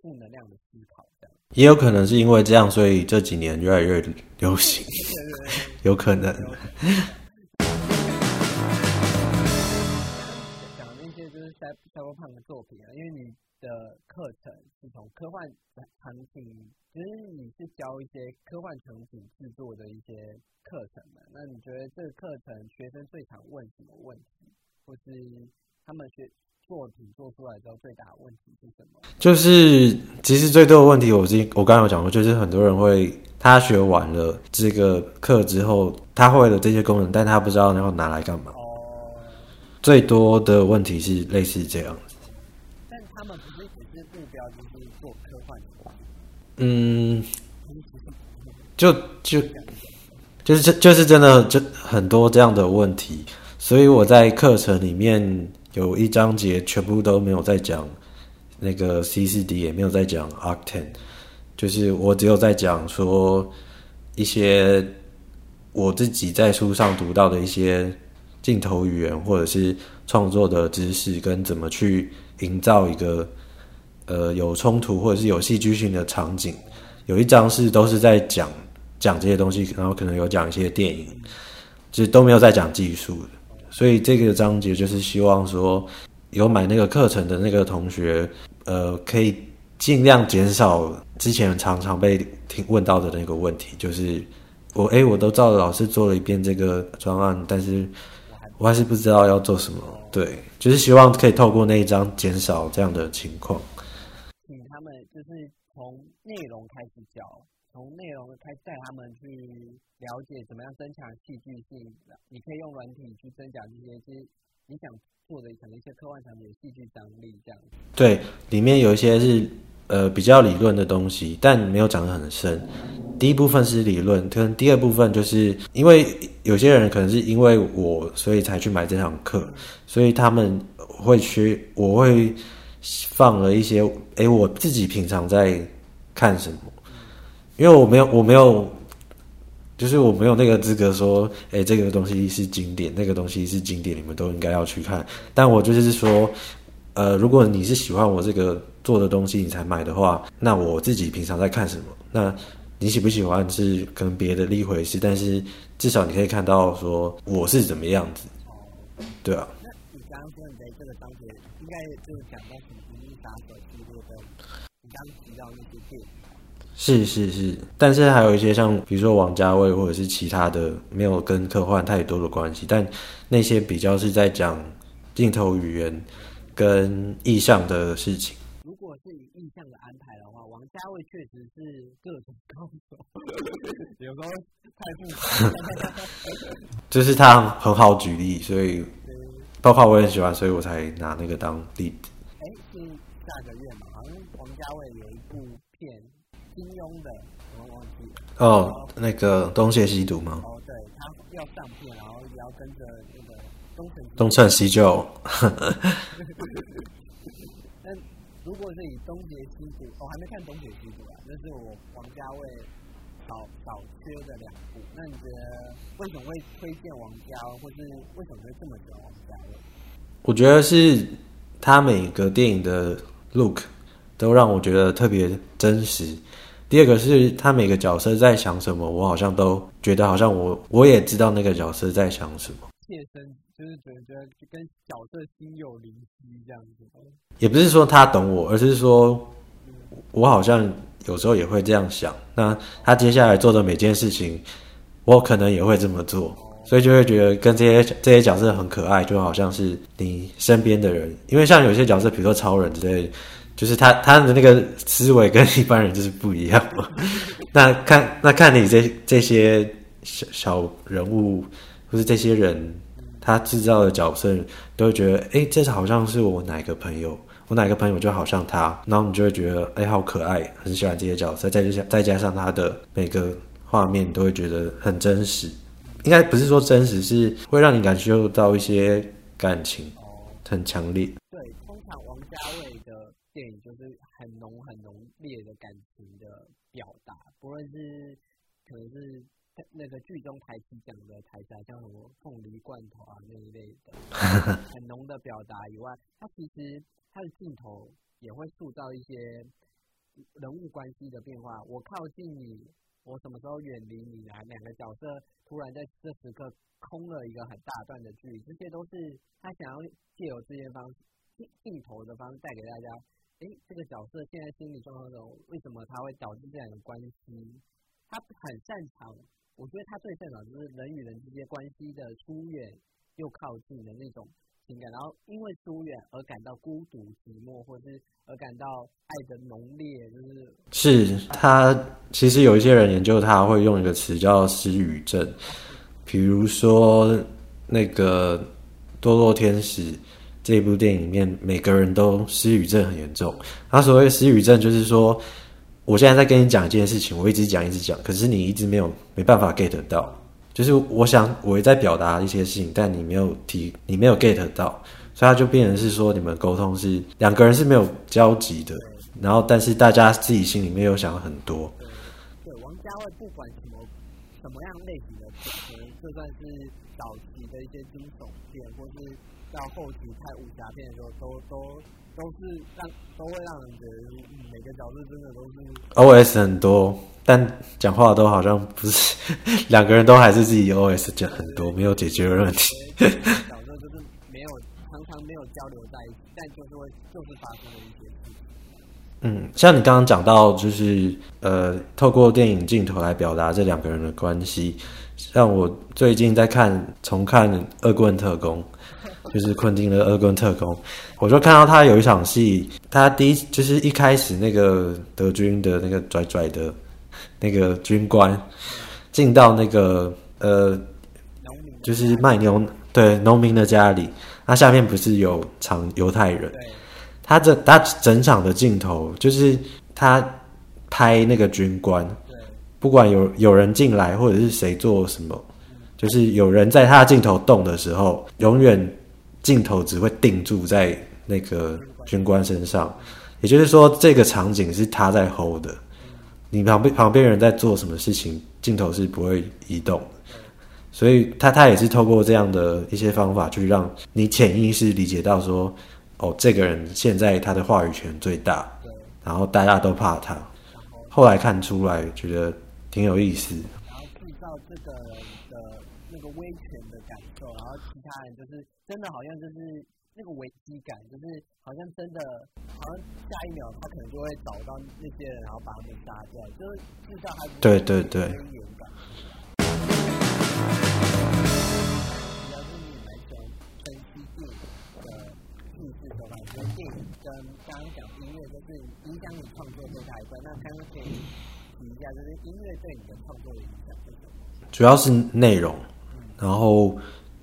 负能量的思考，这样也有可能是因为这样，所以这几年越来越流行，有可能。就是赛赛博胖的作品啊，因为你的课程是从科幻场景。其实你是教一些科幻场景制作的一些课程嘛？那你觉得这个课程学生最常问什么问题，或是他们学作品做出来之后最大的问题是什么？就是其实最多的问题，我之我刚刚有讲过，就是很多人会他学完了这个课之后，他会了这些功能，但他不知道要拿来干嘛。哦。最多的问题是类似这样子，但他们其实目标就是做科幻。嗯，就就就是这就是真的，就很多这样的问题，所以我在课程里面有一章节全部都没有在讲那个 C 四 D，也没有在讲 Arcten，就是我只有在讲说一些我自己在书上读到的一些镜头语言或者是创作的知识，跟怎么去营造一个。呃，有冲突或者是有戏剧性的场景，有一章是都是在讲讲这些东西，然后可能有讲一些电影，就是都没有在讲技术的。所以这个章节就是希望说，有买那个课程的那个同学，呃，可以尽量减少之前常常被听问到的那个问题，就是我哎，我都照着老师做了一遍这个专案，但是我还是不知道要做什么。对，就是希望可以透过那一章减少这样的情况。请他们就是从内容开始教，从内容开始带他们去了解怎么样增强戏剧性。你可以用软体去增强这些，其实你想做的可能一些科幻产品的戏剧张力这样。对，里面有一些是呃比较理论的东西，但没有讲得很深。第一部分是理论，跟第二部分就是因为有些人可能是因为我，所以才去买这堂课，所以他们会去，我会放了一些，诶，我自己平常在看什么，因为我没有，我没有，就是我没有那个资格说，诶，这个东西是经典，那个东西是经典，你们都应该要去看。但我就是说，呃，如果你是喜欢我这个做的东西，你才买的话，那我自己平常在看什么，那。你喜不喜欢是跟别的另一回事，但是至少你可以看到说我是怎么样子，对啊。那你刚刚说你在这个章节应该就是讲到什么《银翼杀手》系列的，你刚提到那些电影。是是是，但是还有一些像比如说王家卫或者是其他的，没有跟科幻太多的关系，但那些比较是在讲镜头语言跟意向的事情。如果是以意向的安排的话，王家卫确实是各种高手，有时候太复杂。就是他很好举例，所以包括我也喜欢，所以我才拿那个当例子。哎，是下个月嘛？好像王家卫有一部片，金庸的，我忘记了。哦，那个东邪西毒吗？哦，对，他要上片，然后也要跟着那个东成西就。如果是以东邪西毒，我还没看东邪西毒啊，那是我王家卫少少缺的两部。那你觉得为什么会推荐王家，或是为什么会这么喜欢王家卫？我觉得是他每个电影的 look 都让我觉得特别真实。第二个是他每个角色在想什么，我好像都觉得好像我我也知道那个角色在想什么。切身就是觉得跟角色心有灵犀这样子。也不是说他懂我，而是说，我好像有时候也会这样想。那他接下来做的每件事情，我可能也会这么做，所以就会觉得跟这些这些角色很可爱，就好像是你身边的人。因为像有些角色，比如说超人之类，就是他他的那个思维跟一般人就是不一样嘛。那看那看你这这些小小人物，或是这些人，他制造的角色，都会觉得，哎，这是好像是我哪个朋友。我哪个朋友就好像他，然后你就会觉得哎，好可爱，很喜欢这些角色。再加再加上他的每个画面，都会觉得很真实。应该不是说真实，是会让你感受到一些感情，很强烈。对，通常王家卫的电影就是很浓很浓烈的感情的表达，不论是可能是那个剧中台词讲的台词啊，像什么凤梨罐头啊那一类的，很浓的表达以外，他其实。他的镜头也会塑造一些人物关系的变化。我靠近你，我什么时候远离你啊？两个角色突然在这时刻空了一个很大段的距离，这些都是他想要借由这些方镜镜头的方式带给大家。哎，这个角色现在心理状况中，为什么他会导致这样的关系？他很擅长，我觉得他最擅长就是人与人之间关系的疏远又靠近的那种。情感，然后因为疏远而感到孤独寂寞，或者是而感到爱的浓烈，就是是他其实有一些人研究他会用一个词叫失语症，比如说那个堕落天使这部电影里面，每个人都失语症很严重。他所谓失语症就是说，我现在在跟你讲一件事情，我一直讲一直讲，可是你一直没有没办法 get 到。就是我想我也在表达一些事情，但你没有提，你没有 get 到，所以他就变成是说你们沟通是两个人是没有交集的，然后但是大家自己心里面又想很多。对，王家卫不管什么什么样类型的，可能就算是早期的一些惊悚片，或是到后期拍武侠片的时候，都都都是让都会让人觉得每个角色真的都是 O S 很多。但讲话都好像不是两个人都还是自己 OS 讲很多，没有解决问题。角色就是没有常常没有交流在一起，但就是会就是发生了一些事情。嗯，像你刚刚讲到，就是呃，透过电影镜头来表达这两个人的关系。像我最近在看重看《恶棍特工》，就是昆汀的《恶棍特工》，我就看到他有一场戏，他第一就是一开始那个德军的那个拽拽的。那个军官进到那个呃，就是卖牛对农民的家里，那下面不是有场犹太人？他这他整场的镜头就是他拍那个军官，不管有有人进来或者是谁做什么，就是有人在他的镜头动的时候，永远镜头只会定住在那个军官身上。也就是说，这个场景是他在 hold 的，你旁边旁边人在做什么事情，镜头是不会移动的。所以他他也是透过这样的一些方法，去让你潜意识理解到说，哦，这个人现在他的话语权最大，然后大家都怕他。后来看出来，觉得挺有意思。然后制造这个人的那个威权的感受，然后其他人就是真的好像就是那个危机感，就是好像真的好像下一秒他可能就会找到那些人，然后把他们杀掉，就是至少还对对对。电影跟刚刚讲音乐都是影响你创作最大一块。那刚刚可以提一下，就是音乐对你的创作的影响是什么？主要是内容，然后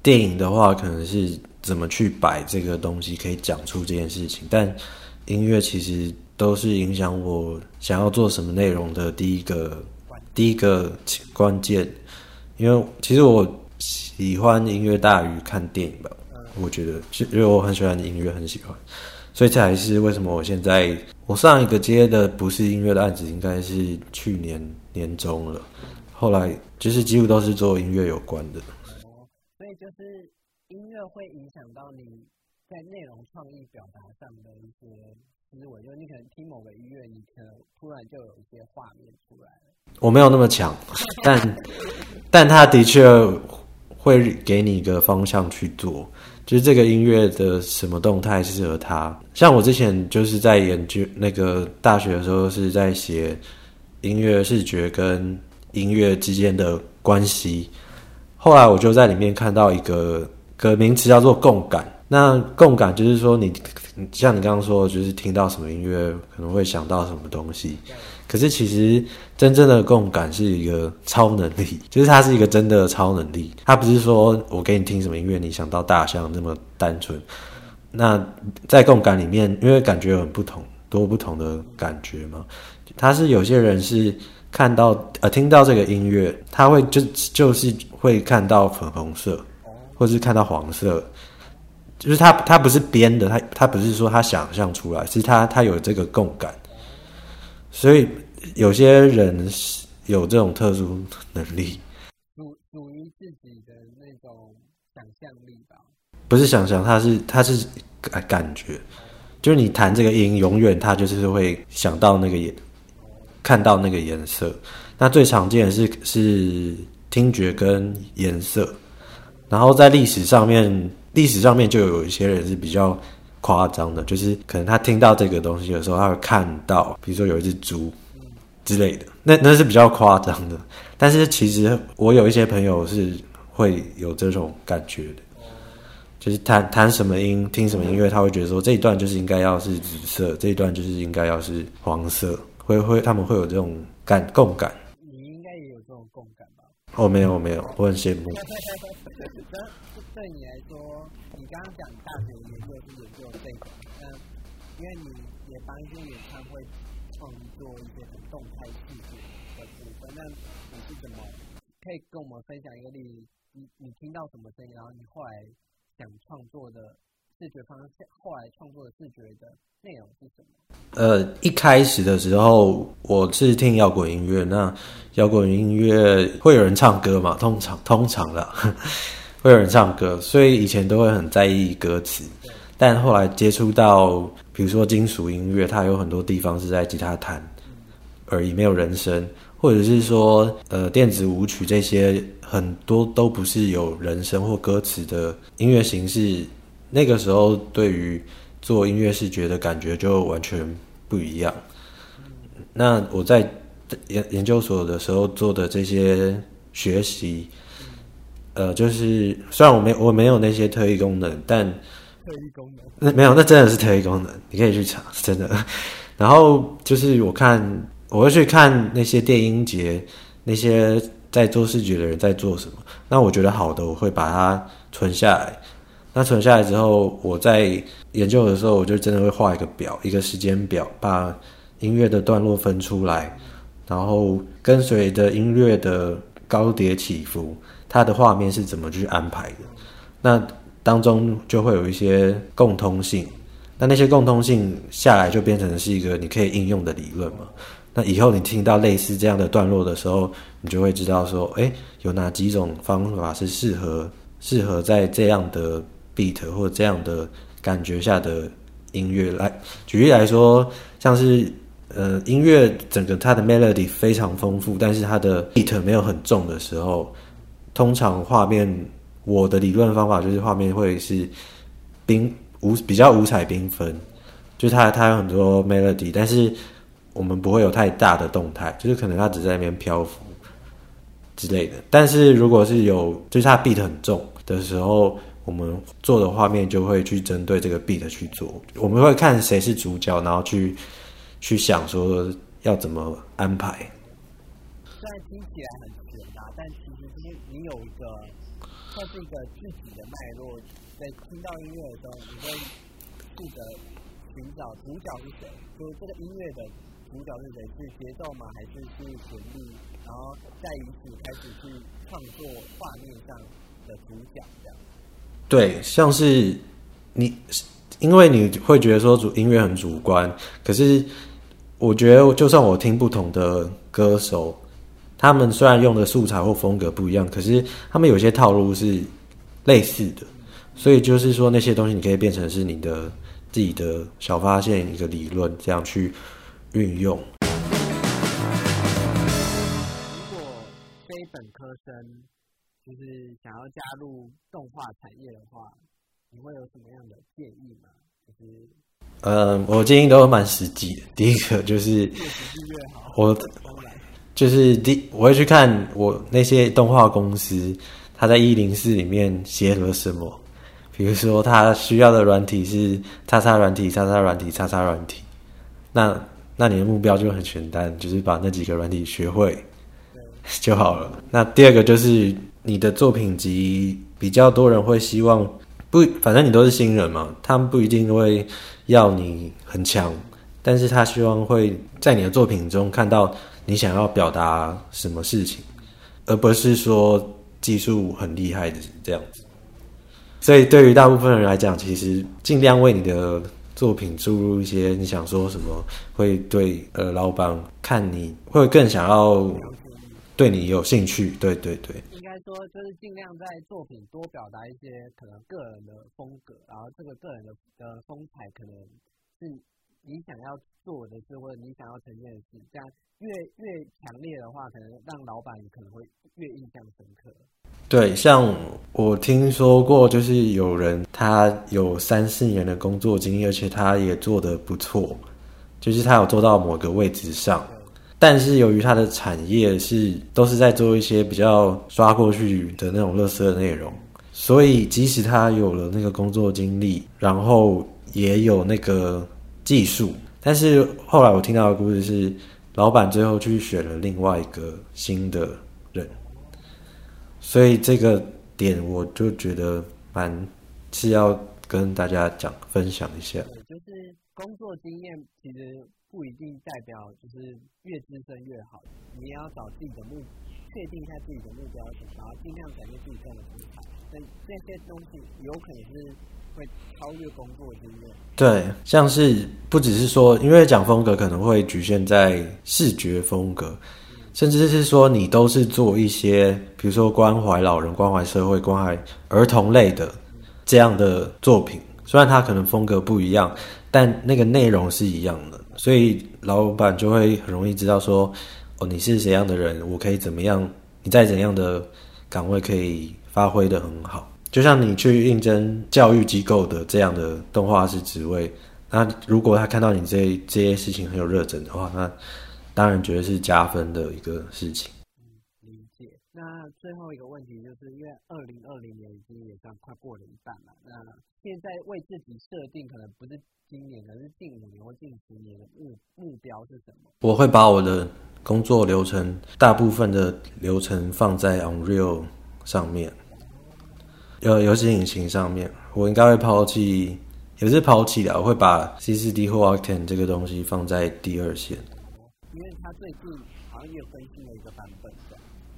电影的话，可能是怎么去摆这个东西，可以讲出这件事情。但音乐其实都是影响我想要做什么内容的第一个第一个关键。因为其实我喜欢音乐大于看电影吧。我觉得，因为我很喜欢音乐，很喜欢，所以这还是为什么我现在我上一个接的不是音乐的案子，应该是去年年中了。后来就是几乎都是做音乐有关的。就是音乐会影响到你在内容创意表达上的一些思维，就是你可能听某个音乐，你可能突然就有一些画面出来了。我没有那么强，但但他的确会给你一个方向去做。就是这个音乐的什么动态适合他？像我之前就是在研究那个大学的时候，是在写音乐视觉跟音乐之间的关系。后来我就在里面看到一个个名词叫做共感。那共感就是说，你像你刚刚说，就是听到什么音乐可能会想到什么东西。可是其实真正的共感是一个超能力，就是它是一个真的超能力。它不是说我给你听什么音乐，你想到大象那么单纯。那在共感里面，因为感觉有很不同，多不同的感觉嘛。他是有些人是看到呃听到这个音乐，他会就就是会看到粉红色，或是看到黄色，就是他他不是编的，他他不是说他想象出来，是他他有这个共感。所以有些人是有这种特殊能力，属属于自己的那种想象力吧。不是想象，他是他是感感觉，就是你弹这个音，永远他就是会想到那个颜，看到那个颜色。那最常见的是是听觉跟颜色，然后在历史上面，历史上面就有一些人是比较。夸张的，就是可能他听到这个东西的时候，他会看到，比如说有一只猪之类的，那那是比较夸张的。但是其实我有一些朋友是会有这种感觉的，就是弹弹什么音，听什么音乐，他会觉得说这一段就是应该要是紫色，这一段就是应该要是黄色，会会他们会有这种感共感。你应该也有这种共感吧？哦，没有没有，我很羡慕。对你来说，你刚刚讲大学研究是研究这个，嗯，因为你也帮一些演唱会创作一些很动态视觉的部分，那你是怎么可以跟我们分享一个例子？你你听到什么声音，然后你后来想创作的视觉方向，后来创作的视觉的内容是什么？呃，一开始的时候我是听摇滚音乐，那摇滚音乐会有人唱歌嘛？通常通常的。会有人唱歌，所以以前都会很在意歌词。但后来接触到，比如说金属音乐，它有很多地方是在吉他弹而已，没有人声，或者是说，呃，电子舞曲这些很多都不是有人声或歌词的音乐形式。那个时候，对于做音乐视觉的感觉就完全不一样。那我在研研究所的时候做的这些学习。呃，就是虽然我没我没有那些特异功能，但特异功能那没有，那真的是特异功能，你可以去查，真的。然后就是我看我会去看那些电音节，那些在做视觉的人在做什么。那我觉得好的，我会把它存下来。那存下来之后，我在研究的时候，我就真的会画一个表，一个时间表，把音乐的段落分出来，然后跟随着音乐的高跌起伏，它的画面是怎么去安排的？那当中就会有一些共通性，那那些共通性下来就变成是一个你可以应用的理论嘛？那以后你听到类似这样的段落的时候，你就会知道说，哎，有哪几种方法是适合适合在这样的 beat 或这样的感觉下的音乐来。举例来说，像是呃音乐整个它的 melody 非常丰富，但是它的 beat 没有很重的时候，通常画面我的理论方法就是画面会是缤五比较五彩缤纷，就它它有很多 melody，但是。我们不会有太大的动态，就是可能它只在那边漂浮之类的。但是如果是有，就是它 beat 很重的时候，我们做的画面就会去针对这个 beat 去做。我们会看谁是主角，然后去去想说要怎么安排。虽然听起来很简单，但其实是你有一个，它是一个自己的脉络，在听到音乐的时候，你会负责寻找主角是谁，就是这个音乐的。主角是谁？是节奏吗？还是是旋律？然后再以此开始去创作画面上的主角，这样。对，像是你，因为你会觉得说主音乐很主观，可是我觉得，就算我听不同的歌手，他们虽然用的素材或风格不一样，可是他们有些套路是类似的，所以就是说那些东西你可以变成是你的自己的小发现，一个理论，这样去。运用。就是想要加入动画产业的话，你会有什么样的建议吗？就是，呃，我建议都蛮实际的。第一个就是我就是第我会去看我那些动画公司，他在一零四里面写了什么。比如说，他需要的软体是叉叉软体、叉叉软体、叉叉软体，那。那你的目标就很简单，就是把那几个软体学会 就好了。那第二个就是你的作品集比较多人会希望不，反正你都是新人嘛，他们不一定会要你很强，但是他希望会在你的作品中看到你想要表达什么事情，而不是说技术很厉害的这样子。所以对于大部分人来讲，其实尽量为你的。作品注入一些你想说什么，会对呃老板看你会更想要对你有兴趣，对对对。说就是尽量在作品多表达一些可能个人的风格，然后这个个人的的风采可能是你想要做的事或者你想要呈现的事，这样越越强烈的话，可能让老板可能会越印象深刻。对，像我听说过，就是有人他有三四年的工作经历，而且他也做得不错，就是他有做到某个位置上，但是由于他的产业是都是在做一些比较刷过去的那种垃圾的内容，所以即使他有了那个工作经历，然后也有那个技术，但是后来我听到的故事是，老板最后去选了另外一个新的人。所以这个点我就觉得蛮是要跟大家讲分享一下。就是工作经验其实不一定代表就是越资深越好，你也要找自己的目，确定一下自己的目标是什么，然后尽量展现自己这样的风采。所以这些东西有可能是会超越工作经验。对，像是不只是说，因为讲风格可能会局限在视觉风格。甚至是说，你都是做一些，比如说关怀老人、关怀社会、关怀儿童类的这样的作品。虽然它可能风格不一样，但那个内容是一样的，所以老板就会很容易知道说，哦，你是怎样的人，我可以怎么样，你在怎样的岗位可以发挥的很好。就像你去应征教育机构的这样的动画师职位，那如果他看到你这这些事情很有热忱的话，那。当然觉得是加分的一个事情。理解。那最后一个问题，就是因为二零二零年已经也算快过了一半了，那现在为自己设定可能不是今年，而是近五年或近十年的目目标是什么？我会把我的工作流程大部分的流程放在 Unreal 上面，呃，游戏引擎上面，我应该会抛弃，也是抛弃的，我会把 C 四 D 或 Octane 这个东西放在第二线。因为它最近好像也有更新了一个版本的。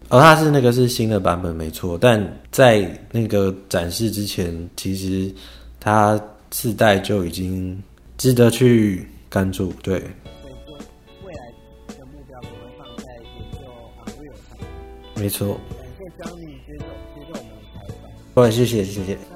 哦，它是那个是新的版本没错，但在那个展示之前，其实它自带就已经值得去关注，对。所以说，未来的目标可能会放在研究。没错。感谢 Johnny 接受接受我们的采访。好，谢谢谢谢。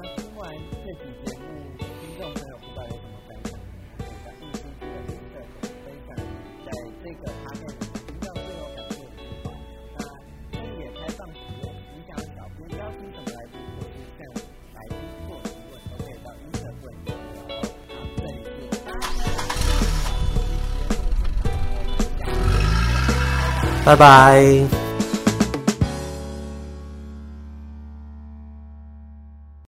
拜拜。